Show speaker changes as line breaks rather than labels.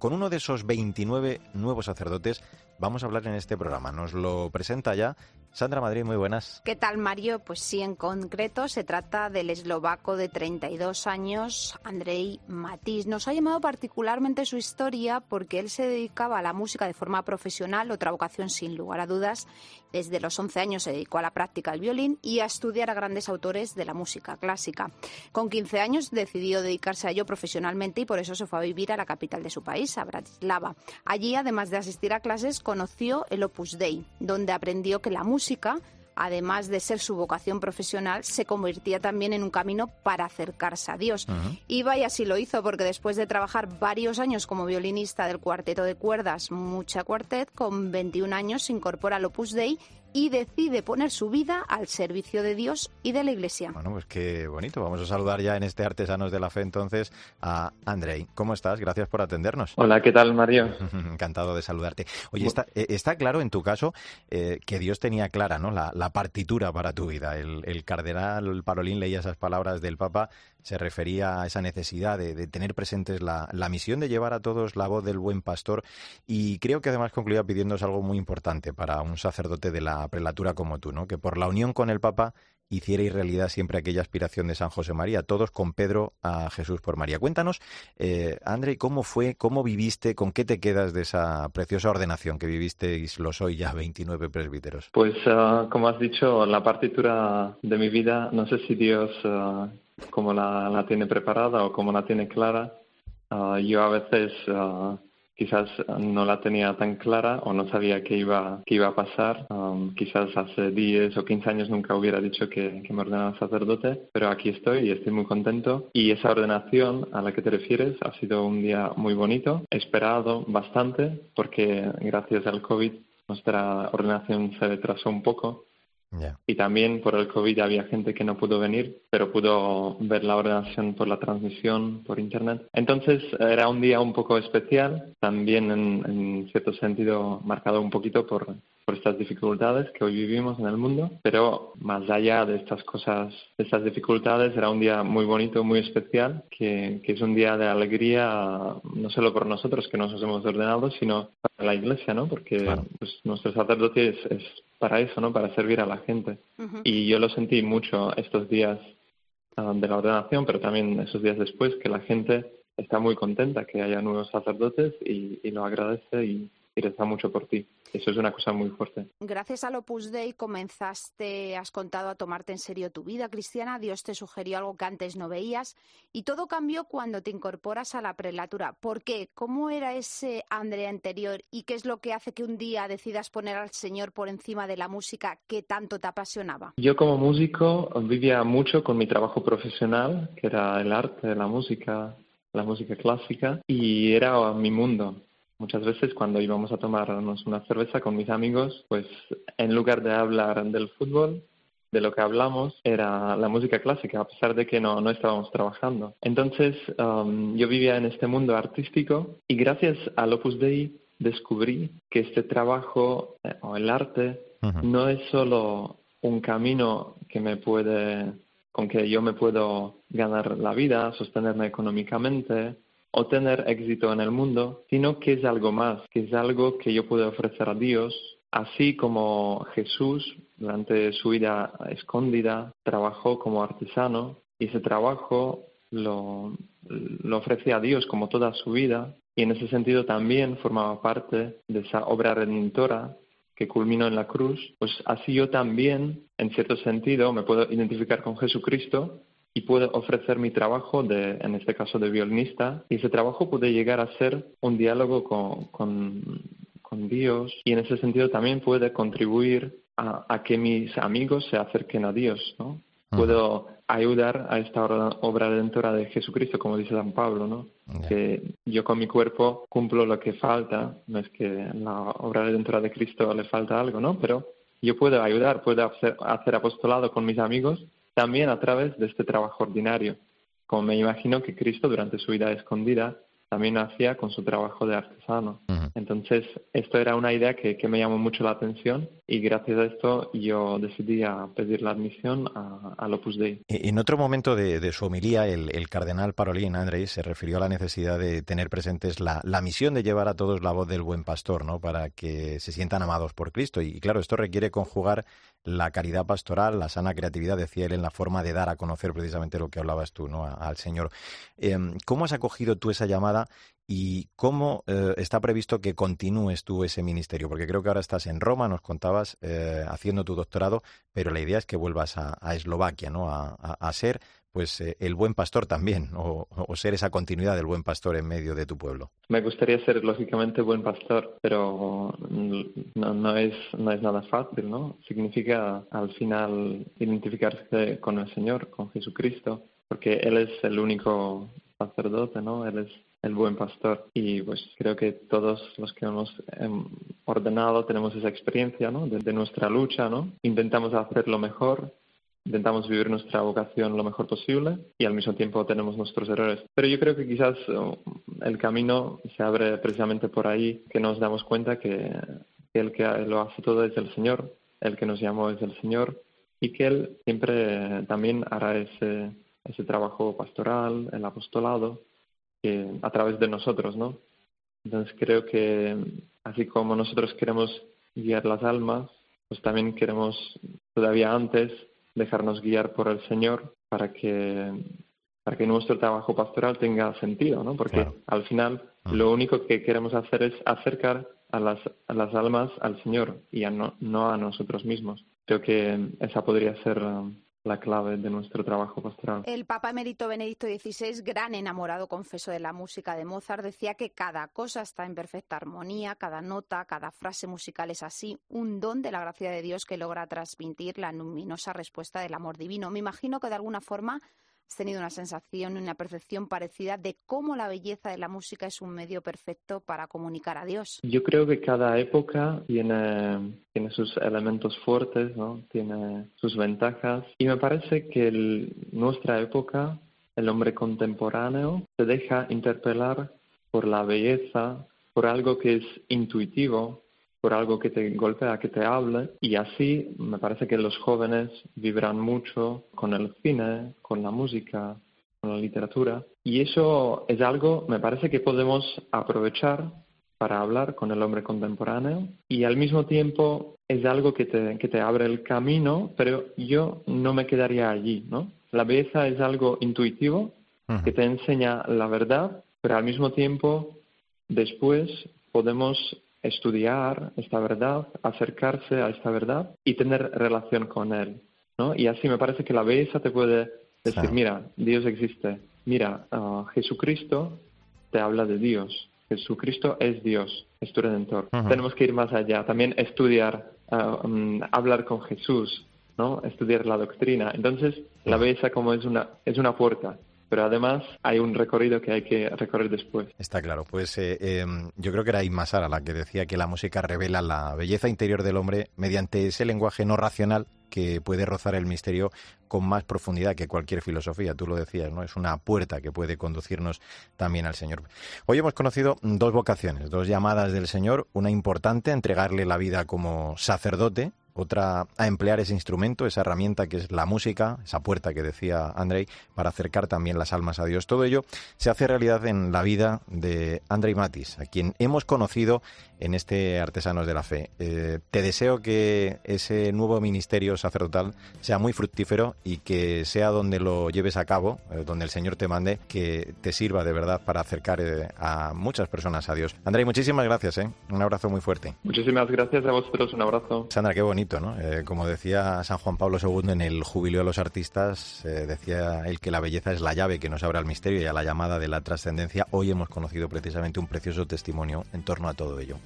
Con uno de esos 29 nuevos sacerdotes vamos a hablar en este programa. Nos lo presenta ya Sandra Madrid, muy buenas.
¿Qué tal, Mario? Pues sí, en concreto se trata del eslovaco de 32 años, Andrei Matiz. Nos ha llamado particularmente su historia porque él se dedicaba a la música de forma profesional, otra vocación sin lugar a dudas. Desde los 11 años se dedicó a la práctica del violín y a estudiar a grandes autores de la música clásica. Con 15 años decidió dedicarse a ello profesionalmente y por eso se fue a vivir a la capital de su país, a Bratislava. Allí, además de asistir a clases, conoció el Opus Dei, donde aprendió que la música además de ser su vocación profesional, se convertía también en un camino para acercarse a Dios. Y vaya si lo hizo, porque después de trabajar varios años como violinista del cuarteto de cuerdas Mucha Cuartet, con 21 años se incorpora al Opus Dei y decide poner su vida al servicio de Dios y de la Iglesia.
Bueno, pues qué bonito. Vamos a saludar ya en este Artesanos de la Fe entonces a Andrei. ¿Cómo estás? Gracias por atendernos.
Hola, ¿qué tal, Mario?
Encantado de saludarte. Oye, está, eh, está claro en tu caso eh, que Dios tenía clara ¿no? la, partitura para tu vida. El, el cardenal Parolín leía esas palabras del Papa se refería a esa necesidad de, tener presentes la, misión de llevar a todos la voz del buen pastor y creo que además concluía pidiéndose algo muy importante para un sacerdote de la prelatura como tú, ¿no? que por la unión con el Papa hicierais realidad siempre aquella aspiración de San José María, todos con Pedro a Jesús por María. Cuéntanos, eh, André, ¿cómo fue, cómo viviste, con qué te quedas de esa preciosa ordenación que vivisteis los hoy ya 29 presbíteros?
Pues, ah, como has dicho, la partitura de mi vida, no sé si Dios... Ah, como la, tiene preparada o como la tiene clara. Ah, yo a veces quizás no la tenía tan clara o no sabía qué iba, qué iba a pasar. Um, quizás hace 10 o 15 años nunca hubiera dicho que, que, me ordenaba sacerdote, pero aquí estoy y estoy muy contento. Y esa ordenación a la que te refieres ha sido un día muy bonito, esperado bastante, porque gracias al COVID nuestra ordenación se retrasó un poco y también por el COVID había gente que no pudo venir, pero pudo ver la ordenación por la transmisión por Internet. Entonces era un día un poco especial, también en, cierto sentido marcado un poquito por, por estas dificultades que hoy vivimos en el mundo, pero más allá de estas cosas, de estas dificultades, era un día muy bonito, muy especial, que, que es un día de alegría no solo por nosotros que nos hemos ordenado, sino para la Iglesia, ¿no? Porque pues, nuestro sacerdote es para eso, ¿no? Para servir a la gente. Y yo lo sentí mucho estos días ah, de la ordenación, pero también esos días después, que la gente está muy contenta que haya nuevos sacerdotes y, y lo agradece y, reza mucho por ti. Eso es una cosa muy fuerte.
Gracias al Opus Dei comenzaste, has contado, a tomarte en serio tu vida cristiana. Dios te sugirió algo que antes no veías y todo cambió cuando te incorporas a la prelatura. ¿Por qué? ¿Cómo era ese André anterior y qué es lo que hace que un día decidas poner al Señor por encima de la música que tanto te apasionaba?
Yo como músico vivía mucho con mi trabajo profesional, que era el arte, la música, la música clásica, y era mi mundo Muchas veces cuando íbamos a tomarnos una cerveza con mis amigos, pues en lugar de hablar del fútbol, de lo que hablamos era la música clásica, a pesar de que no, no estábamos trabajando. Entonces um, yo vivía en este mundo artístico y gracias al Opus Dei descubrí que este trabajo eh, o el arte no es solo un camino que me puede, con que yo me puedo ganar la vida, sostenerme económicamente, o tener éxito en el mundo, sino que es algo más, que es algo que yo puedo ofrecer a Dios, así como Jesús durante su vida escondida trabajó como artesano y ese trabajo lo, lo ofrece a Dios como toda su vida y en ese sentido también formaba parte de esa obra redentora que culminó en la cruz, pues así yo también, en cierto sentido, me puedo identificar con Jesucristo y puedo ofrecer mi trabajo, de, en este caso de violinista, y ese trabajo puede llegar a ser un diálogo con, con, Dios y en ese sentido también puede contribuir a, que mis amigos se acerquen a Dios, ¿no? Puedo ayudar a esta obra redentora de Jesucristo, como dice San Pablo, ¿no? Que yo con mi cuerpo cumplo lo que falta, no es que la obra redentora de Cristo le falta algo, ¿no? Pero yo puedo ayudar, puedo hacer, hacer apostolado con mis amigos también a través de este trabajo ordinario. Como me imagino que Cristo durante su vida escondida también hacía con su trabajo de artesano. Entonces, esto era una idea que, me llamó mucho la atención y gracias a esto yo decidí a pedir la admisión a, al Opus Dei.
En otro momento de, su homilía, el, cardenal Parolín Andrei se refirió a la necesidad de tener presentes la, misión de llevar a todos la voz del buen pastor, ¿no? Para que se sientan amados por Cristo. Y, claro, esto requiere conjugar la caridad pastoral, la sana creatividad, decía él, en la forma de dar a conocer precisamente lo que hablabas tú, ¿no? al Señor. Em, ¿Cómo has acogido tú esa llamada y cómo eh, está previsto que continúes tú ese ministerio, porque creo que ahora estás en Roma, nos contabas, eh, haciendo tu doctorado, pero la idea es que vuelvas a, Eslovaquia, ¿no? A, ser, pues, eh, el buen pastor también, o, ser esa continuidad del buen pastor en medio de tu pueblo.
Me gustaría ser, lógicamente, buen pastor, pero no, es, no es nada fácil, ¿no? Significa, al final, identificarse con el Señor, con Jesucristo, porque Él es el único sacerdote, ¿no? Él es el buen pastor. Y pues creo que todos los que hemos em, ordenado tenemos esa experiencia, ¿no? De, nuestra lucha, ¿no? Intentamos hacer lo mejor, intentamos vivir nuestra vocación lo mejor posible y al mismo tiempo tenemos nuestros errores. Pero yo creo que quizás oh, el camino se abre precisamente por ahí, que nos damos cuenta que, que el que lo hace todo es el Señor, el que nos llamó es el Señor y que Él siempre también hará ese, ese trabajo pastoral, el apostolado, a través de nosotros, ¿no? Entonces creo que así como nosotros queremos guiar las almas, pues también queremos todavía antes dejarnos guiar por el Señor para que para que nuestro trabajo pastoral tenga sentido, ¿no? Porque al final ah. lo único que queremos hacer es acercar a las, a las almas al Señor y no, no a nosotros mismos. Creo que esa podría ser la clave de nuestro trabajo pastoral.
El Papa Emérito Benedicto XVI, gran enamorado confeso de la música de Mozart, decía que cada cosa está en perfecta armonía, cada nota, cada frase musical es así, un don de la gracia de Dios que logra transmitir la luminosa respuesta del amor divino. Me imagino que de alguna forma has tenido una sensación, una percepción parecida de cómo la belleza de la música es un medio perfecto para comunicar a Dios.
Yo creo que cada época tiene, tiene sus elementos fuertes, ¿no? tiene sus ventajas y me parece que en nuestra época, el hombre contemporáneo, se deja interpelar por la belleza, por algo que es intuitivo, por algo que te golpea, que te hable. Y así me parece que los jóvenes vivirán mucho con el cine, con la música, con la literatura. Y eso es algo, me parece que podemos aprovechar para hablar con el hombre contemporáneo y al mismo tiempo es algo que te, que te abre el camino, pero yo no me quedaría allí, ¿no? La belleza es algo intuitivo que te enseña la verdad, pero al mismo tiempo después podemos estudiar esta verdad, acercarse a esta verdad y tener relación con Él. ¿no? Y así me parece que la belleza te puede decir, mira, Dios existe, mira, ah, Jesucristo te habla de Dios, Jesucristo es Dios, es tu redentor. Tenemos que ir más allá, también estudiar, ah, mm, hablar con Jesús, ¿no? estudiar la doctrina. Entonces, la belleza como es una, es una puerta pero además hay un recorrido que hay que recorrer después.
Está claro, pues eh, em, yo creo que era Inmasara la que decía que la música revela la belleza interior del hombre mediante ese lenguaje no racional que puede rozar el misterio con más profundidad que cualquier filosofía. Tú lo decías, ¿no? Es una puerta que puede conducirnos también al Señor. Hoy hemos conocido dos vocaciones, dos llamadas del Señor. Una importante, entregarle la vida como sacerdote, otra a emplear ese instrumento, esa herramienta que es la música, esa puerta que decía Andrei, para acercar también las almas a Dios. Todo ello se hace realidad en la vida de Andrei Matis, a quien hemos conocido en este Artesanos de la Fe. Eh, te deseo que ese nuevo ministerio sacerdotal sea muy fructífero y que sea donde lo lleves a cabo, eh, donde el Señor te mande, que te sirva de verdad para acercar eh, a muchas personas a Dios. Andrei, muchísimas gracias, un abrazo muy fuerte.
Muchísimas gracias a vosotros, un abrazo.
Sandra, qué bonito eh, como decía San Juan Pablo II en el Jubileo de los Artistas, eh, decía él que la belleza es la llave que nos abre al misterio y a la llamada de la trascendencia. Hoy hemos conocido precisamente un precioso testimonio en torno a todo ello.